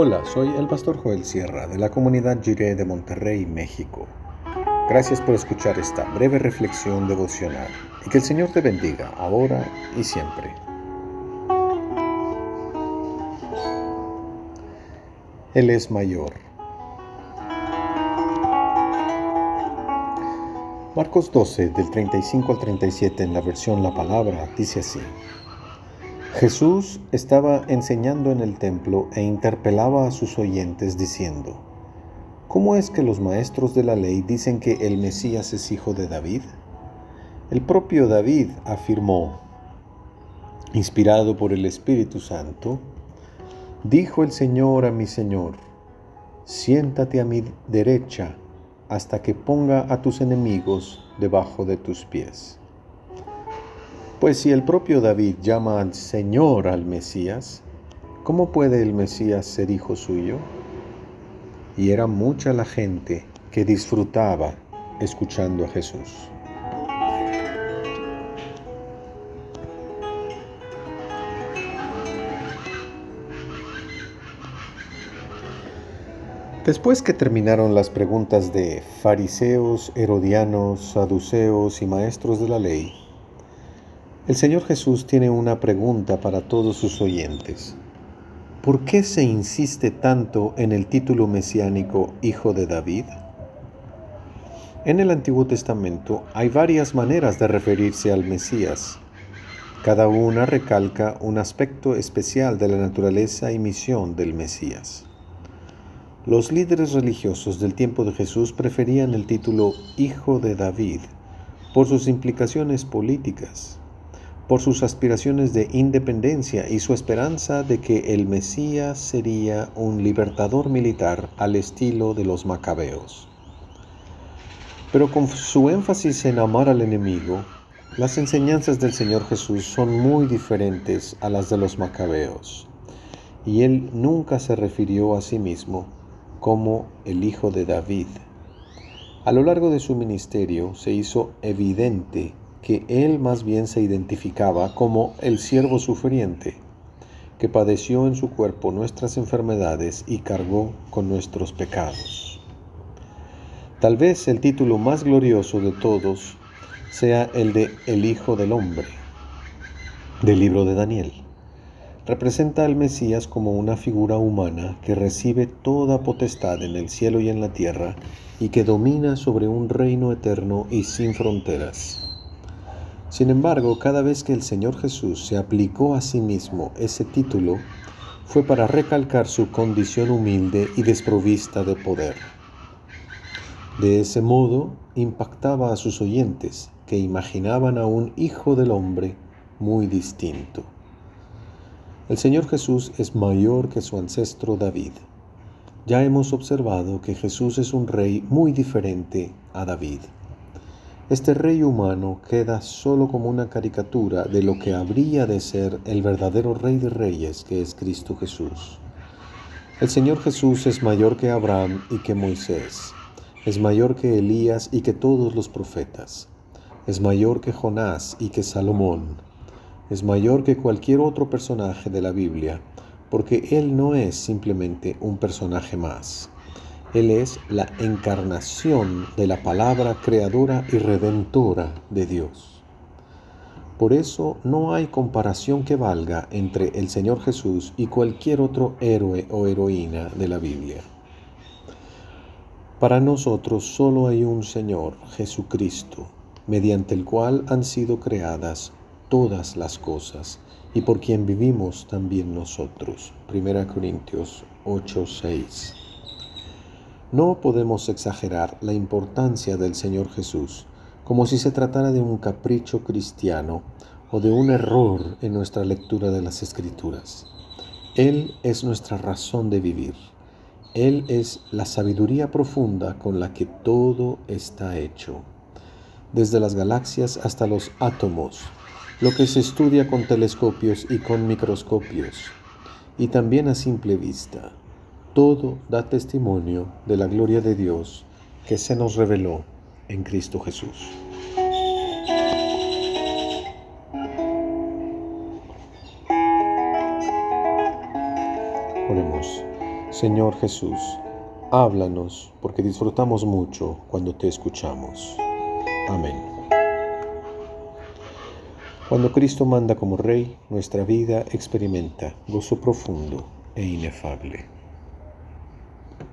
Hola, soy el pastor Joel Sierra de la comunidad Jiré de Monterrey, México. Gracias por escuchar esta breve reflexión devocional y que el Señor te bendiga ahora y siempre. Él es mayor. Marcos 12, del 35 al 37 en la versión La Palabra, dice así. Jesús estaba enseñando en el templo e interpelaba a sus oyentes diciendo, ¿Cómo es que los maestros de la ley dicen que el Mesías es hijo de David? El propio David afirmó, inspirado por el Espíritu Santo, dijo el Señor a mi Señor, siéntate a mi derecha hasta que ponga a tus enemigos debajo de tus pies. Pues si el propio David llama al Señor al Mesías, ¿cómo puede el Mesías ser hijo suyo? Y era mucha la gente que disfrutaba escuchando a Jesús. Después que terminaron las preguntas de fariseos, herodianos, saduceos y maestros de la ley, el Señor Jesús tiene una pregunta para todos sus oyentes. ¿Por qué se insiste tanto en el título mesiánico Hijo de David? En el Antiguo Testamento hay varias maneras de referirse al Mesías. Cada una recalca un aspecto especial de la naturaleza y misión del Mesías. Los líderes religiosos del tiempo de Jesús preferían el título Hijo de David por sus implicaciones políticas por sus aspiraciones de independencia y su esperanza de que el Mesías sería un libertador militar al estilo de los macabeos. Pero con su énfasis en amar al enemigo, las enseñanzas del Señor Jesús son muy diferentes a las de los macabeos, y él nunca se refirió a sí mismo como el Hijo de David. A lo largo de su ministerio se hizo evidente que él más bien se identificaba como el siervo sufriente, que padeció en su cuerpo nuestras enfermedades y cargó con nuestros pecados. Tal vez el título más glorioso de todos sea el de El Hijo del Hombre, del libro de Daniel. Representa al Mesías como una figura humana que recibe toda potestad en el cielo y en la tierra y que domina sobre un reino eterno y sin fronteras. Sin embargo, cada vez que el Señor Jesús se aplicó a sí mismo ese título, fue para recalcar su condición humilde y desprovista de poder. De ese modo, impactaba a sus oyentes, que imaginaban a un Hijo del Hombre muy distinto. El Señor Jesús es mayor que su ancestro David. Ya hemos observado que Jesús es un rey muy diferente a David. Este rey humano queda solo como una caricatura de lo que habría de ser el verdadero rey de reyes que es Cristo Jesús. El Señor Jesús es mayor que Abraham y que Moisés, es mayor que Elías y que todos los profetas, es mayor que Jonás y que Salomón, es mayor que cualquier otro personaje de la Biblia, porque Él no es simplemente un personaje más. Él es la encarnación de la palabra creadora y redentora de Dios. Por eso no hay comparación que valga entre el Señor Jesús y cualquier otro héroe o heroína de la Biblia. Para nosotros solo hay un Señor, Jesucristo, mediante el cual han sido creadas todas las cosas y por quien vivimos también nosotros. 1 Corintios 8, 6. No podemos exagerar la importancia del Señor Jesús como si se tratara de un capricho cristiano o de un error en nuestra lectura de las Escrituras. Él es nuestra razón de vivir. Él es la sabiduría profunda con la que todo está hecho. Desde las galaxias hasta los átomos, lo que se estudia con telescopios y con microscopios, y también a simple vista todo da testimonio de la gloria de Dios que se nos reveló en Cristo Jesús. Oremos. Señor Jesús, háblanos porque disfrutamos mucho cuando te escuchamos. Amén. Cuando Cristo manda como Rey, nuestra vida experimenta gozo profundo e inefable.